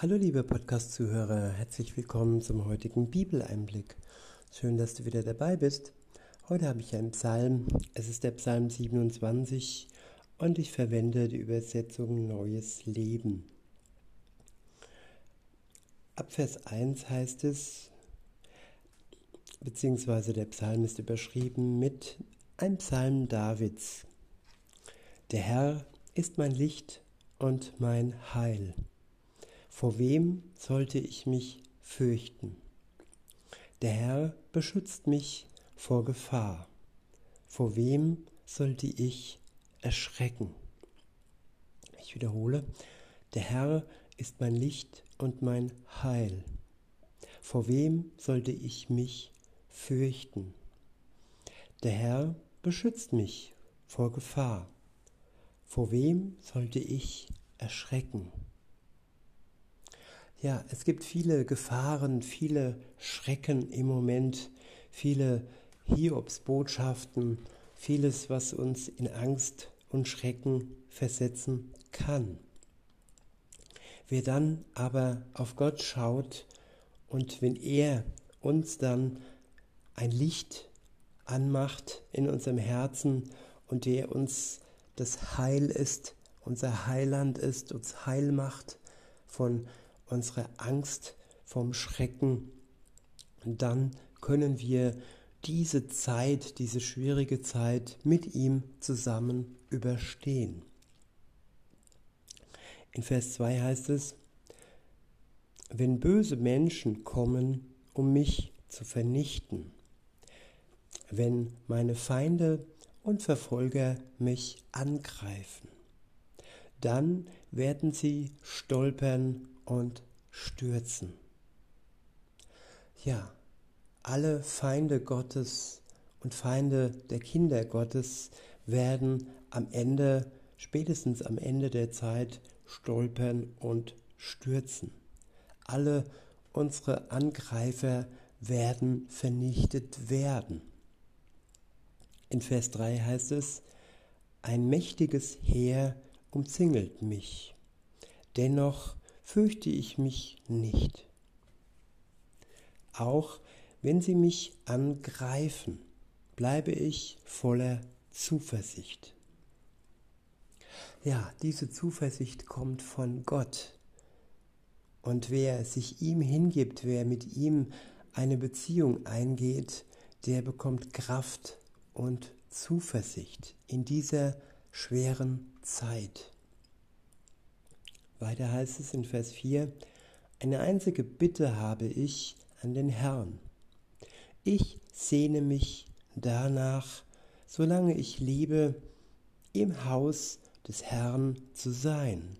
Hallo liebe Podcast-Zuhörer, herzlich willkommen zum heutigen Bibeleinblick. Schön, dass du wieder dabei bist. Heute habe ich einen Psalm, es ist der Psalm 27 und ich verwende die Übersetzung Neues Leben. Ab Vers 1 heißt es, beziehungsweise der Psalm ist überschrieben mit ein Psalm Davids. Der Herr ist mein Licht und mein Heil. Vor wem sollte ich mich fürchten? Der Herr beschützt mich vor Gefahr. Vor wem sollte ich erschrecken? Ich wiederhole, der Herr ist mein Licht und mein Heil. Vor wem sollte ich mich fürchten? Der Herr beschützt mich vor Gefahr. Vor wem sollte ich erschrecken? Ja, es gibt viele Gefahren, viele Schrecken im Moment, viele Hiobsbotschaften, vieles, was uns in Angst und Schrecken versetzen kann. Wer dann aber auf Gott schaut und wenn er uns dann ein Licht anmacht in unserem Herzen und der uns das Heil ist, unser Heiland ist, uns heil macht von unsere Angst vom Schrecken, dann können wir diese Zeit, diese schwierige Zeit mit ihm zusammen überstehen. In Vers 2 heißt es, wenn böse Menschen kommen, um mich zu vernichten, wenn meine Feinde und Verfolger mich angreifen, dann werden sie stolpern und stürzen. Ja, alle Feinde Gottes und Feinde der Kinder Gottes werden am Ende, spätestens am Ende der Zeit, stolpern und stürzen. Alle unsere Angreifer werden vernichtet werden. In Vers 3 heißt es, ein mächtiges Heer umzingelt mich. Dennoch fürchte ich mich nicht. Auch wenn sie mich angreifen, bleibe ich voller Zuversicht. Ja, diese Zuversicht kommt von Gott. Und wer sich ihm hingibt, wer mit ihm eine Beziehung eingeht, der bekommt Kraft und Zuversicht in dieser schweren Zeit. Weiter heißt es in Vers 4, eine einzige Bitte habe ich an den Herrn. Ich sehne mich danach, solange ich lebe, im Haus des Herrn zu sein,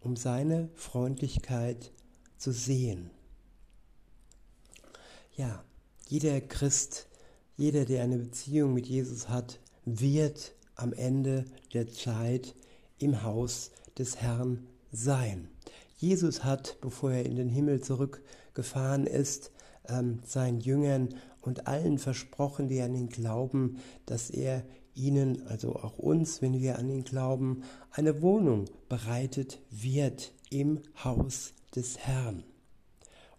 um seine Freundlichkeit zu sehen. Ja, jeder Christ, jeder, der eine Beziehung mit Jesus hat, wird am Ende der Zeit im Haus des Herrn sein. Jesus hat, bevor er in den Himmel zurückgefahren ist, ähm, seinen Jüngern und allen versprochen, die an ihn glauben, dass er ihnen, also auch uns, wenn wir an ihn glauben, eine Wohnung bereitet wird im Haus des Herrn.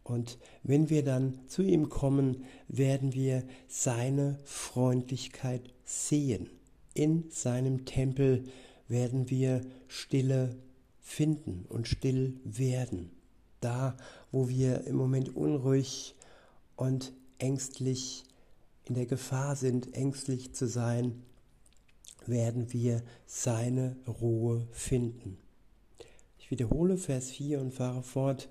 Und wenn wir dann zu ihm kommen, werden wir seine Freundlichkeit sehen. In seinem Tempel werden wir stille finden und still werden. Da, wo wir im Moment unruhig und ängstlich in der Gefahr sind, ängstlich zu sein, werden wir seine Ruhe finden. Ich wiederhole Vers 4 und fahre fort.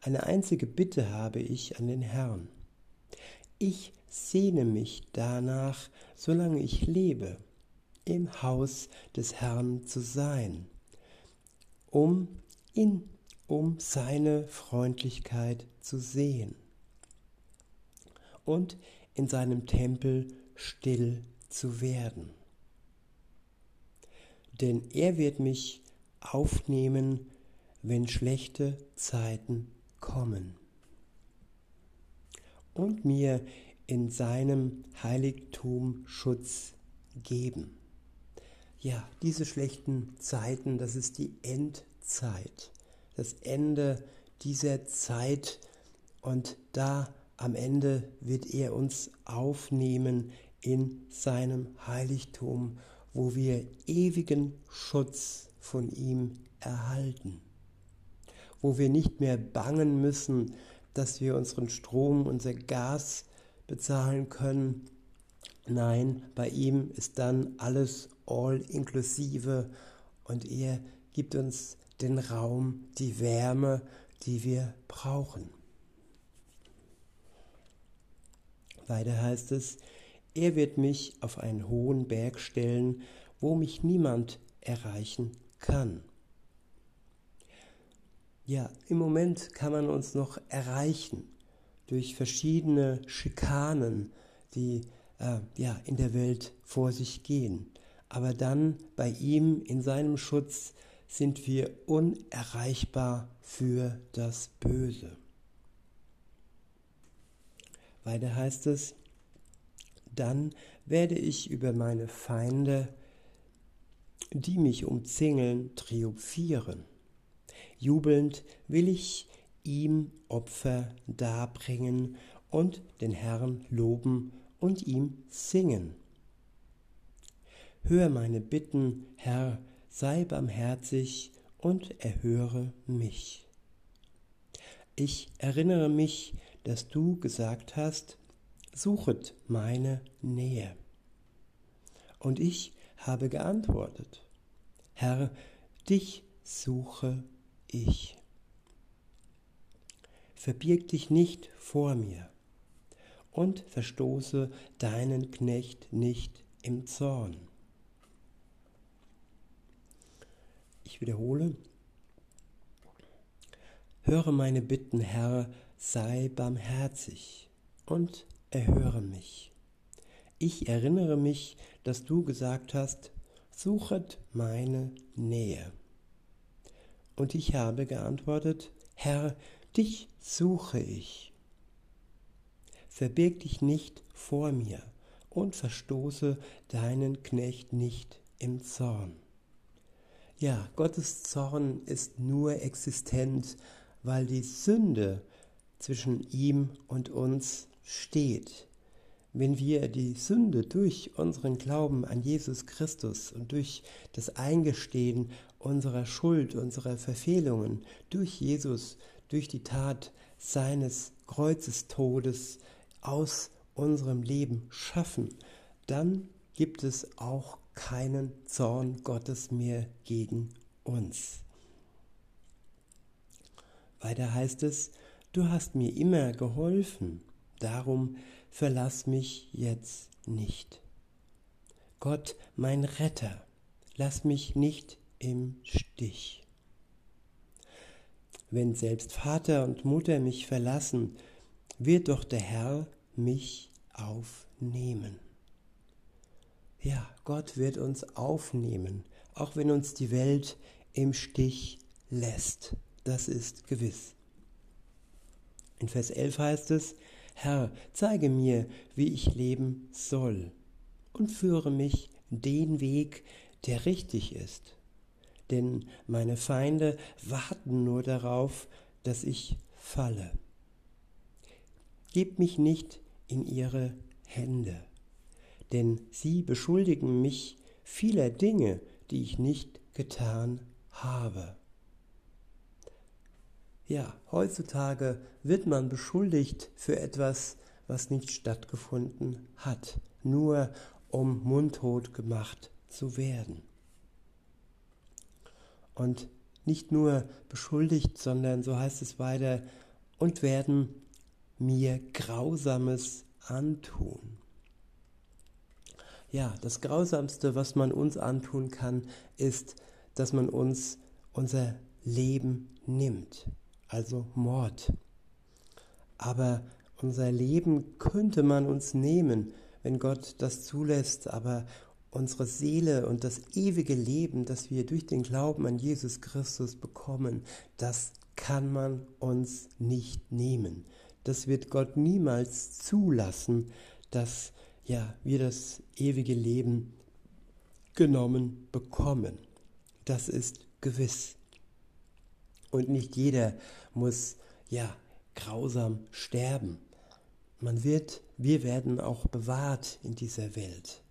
Eine einzige Bitte habe ich an den Herrn. Ich sehne mich danach, solange ich lebe, im Haus des Herrn zu sein um ihn, um seine Freundlichkeit zu sehen und in seinem Tempel still zu werden. Denn er wird mich aufnehmen, wenn schlechte Zeiten kommen und mir in seinem Heiligtum Schutz geben. Ja, diese schlechten Zeiten, das ist die Endzeit. das Ende dieser Zeit und da am Ende wird er uns aufnehmen in seinem Heiligtum, wo wir ewigen Schutz von ihm erhalten, wo wir nicht mehr bangen müssen, dass wir unseren Strom, unser Gas bezahlen können. Nein, bei ihm ist dann alles all inklusive und er gibt uns den Raum, die Wärme, die wir brauchen. Weiter heißt es, er wird mich auf einen hohen Berg stellen, wo mich niemand erreichen kann. Ja, im Moment kann man uns noch erreichen durch verschiedene Schikanen, die äh, ja, in der Welt vor sich gehen. Aber dann bei ihm in seinem Schutz sind wir unerreichbar für das Böse. Weiter heißt es, dann werde ich über meine Feinde, die mich umzingeln, triumphieren. Jubelnd will ich ihm Opfer darbringen und den Herrn loben und ihm singen. Hör meine Bitten, Herr, sei barmherzig und erhöre mich. Ich erinnere mich, dass du gesagt hast, suchet meine Nähe. Und ich habe geantwortet, Herr, dich suche ich. Verbirg dich nicht vor mir und verstoße deinen Knecht nicht im Zorn. Ich wiederhole, höre meine Bitten, Herr, sei barmherzig und erhöre mich. Ich erinnere mich, dass du gesagt hast, suchet meine Nähe. Und ich habe geantwortet, Herr, dich suche ich. Verbirg dich nicht vor mir und verstoße deinen Knecht nicht im Zorn. Ja, Gottes Zorn ist nur existent, weil die Sünde zwischen ihm und uns steht. Wenn wir die Sünde durch unseren Glauben an Jesus Christus und durch das Eingestehen unserer Schuld, unserer Verfehlungen durch Jesus, durch die Tat seines Kreuzestodes aus unserem Leben schaffen, dann gibt es auch keinen Zorn Gottes mehr gegen uns. Weiter heißt es, du hast mir immer geholfen, darum verlass mich jetzt nicht. Gott, mein Retter, lass mich nicht im Stich. Wenn selbst Vater und Mutter mich verlassen, wird doch der Herr mich aufnehmen. Ja, Gott wird uns aufnehmen, auch wenn uns die Welt im Stich lässt. Das ist gewiss. In Vers 11 heißt es, Herr, zeige mir, wie ich leben soll und führe mich den Weg, der richtig ist. Denn meine Feinde warten nur darauf, dass ich falle. Gebt mich nicht in ihre Hände, denn sie beschuldigen mich vieler Dinge, die ich nicht getan habe. Ja, heutzutage wird man beschuldigt für etwas, was nicht stattgefunden hat, nur um mundtot gemacht zu werden. Und nicht nur beschuldigt, sondern so heißt es weiter, und werden mir Grausames antun. Ja, das Grausamste, was man uns antun kann, ist, dass man uns unser Leben nimmt also Mord. Aber unser Leben könnte man uns nehmen, wenn Gott das zulässt, aber unsere Seele und das ewige Leben, das wir durch den Glauben an Jesus Christus bekommen, das kann man uns nicht nehmen. Das wird Gott niemals zulassen, dass ja, wir das ewige Leben genommen bekommen. Das ist gewiss. Und nicht jeder muss ja grausam sterben. Man wird, wir werden auch bewahrt in dieser Welt.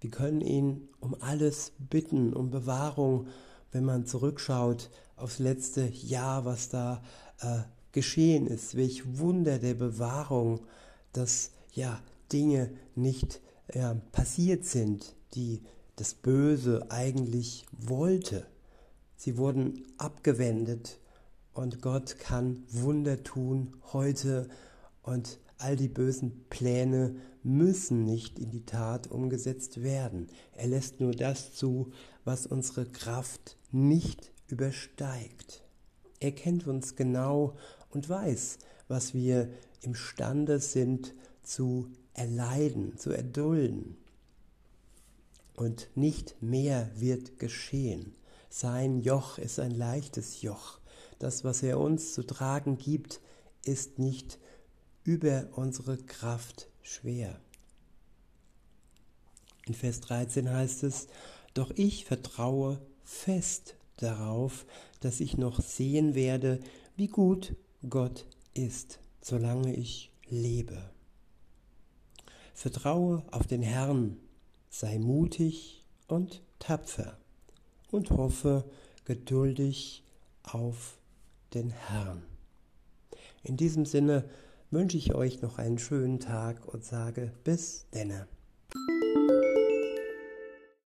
Wir können ihn um alles bitten, um Bewahrung, wenn man zurückschaut aufs letzte Jahr, was da äh, geschehen ist, welch Wunder der Bewahrung, dass ja Dinge nicht äh, passiert sind, die das Böse eigentlich wollte. Sie wurden abgewendet und Gott kann Wunder tun heute und all die bösen Pläne müssen nicht in die Tat umgesetzt werden. Er lässt nur das zu, was unsere Kraft nicht übersteigt. Er kennt uns genau und weiß, was wir imstande sind zu erleiden, zu erdulden. Und nicht mehr wird geschehen. Sein Joch ist ein leichtes Joch. Das, was er uns zu tragen gibt, ist nicht über unsere Kraft schwer. In Vers 13 heißt es, doch ich vertraue fest darauf, dass ich noch sehen werde, wie gut Gott ist, solange ich lebe. Vertraue auf den Herrn, sei mutig und tapfer und hoffe geduldig auf den Herrn. In diesem Sinne wünsche ich euch noch einen schönen Tag und sage bis denne.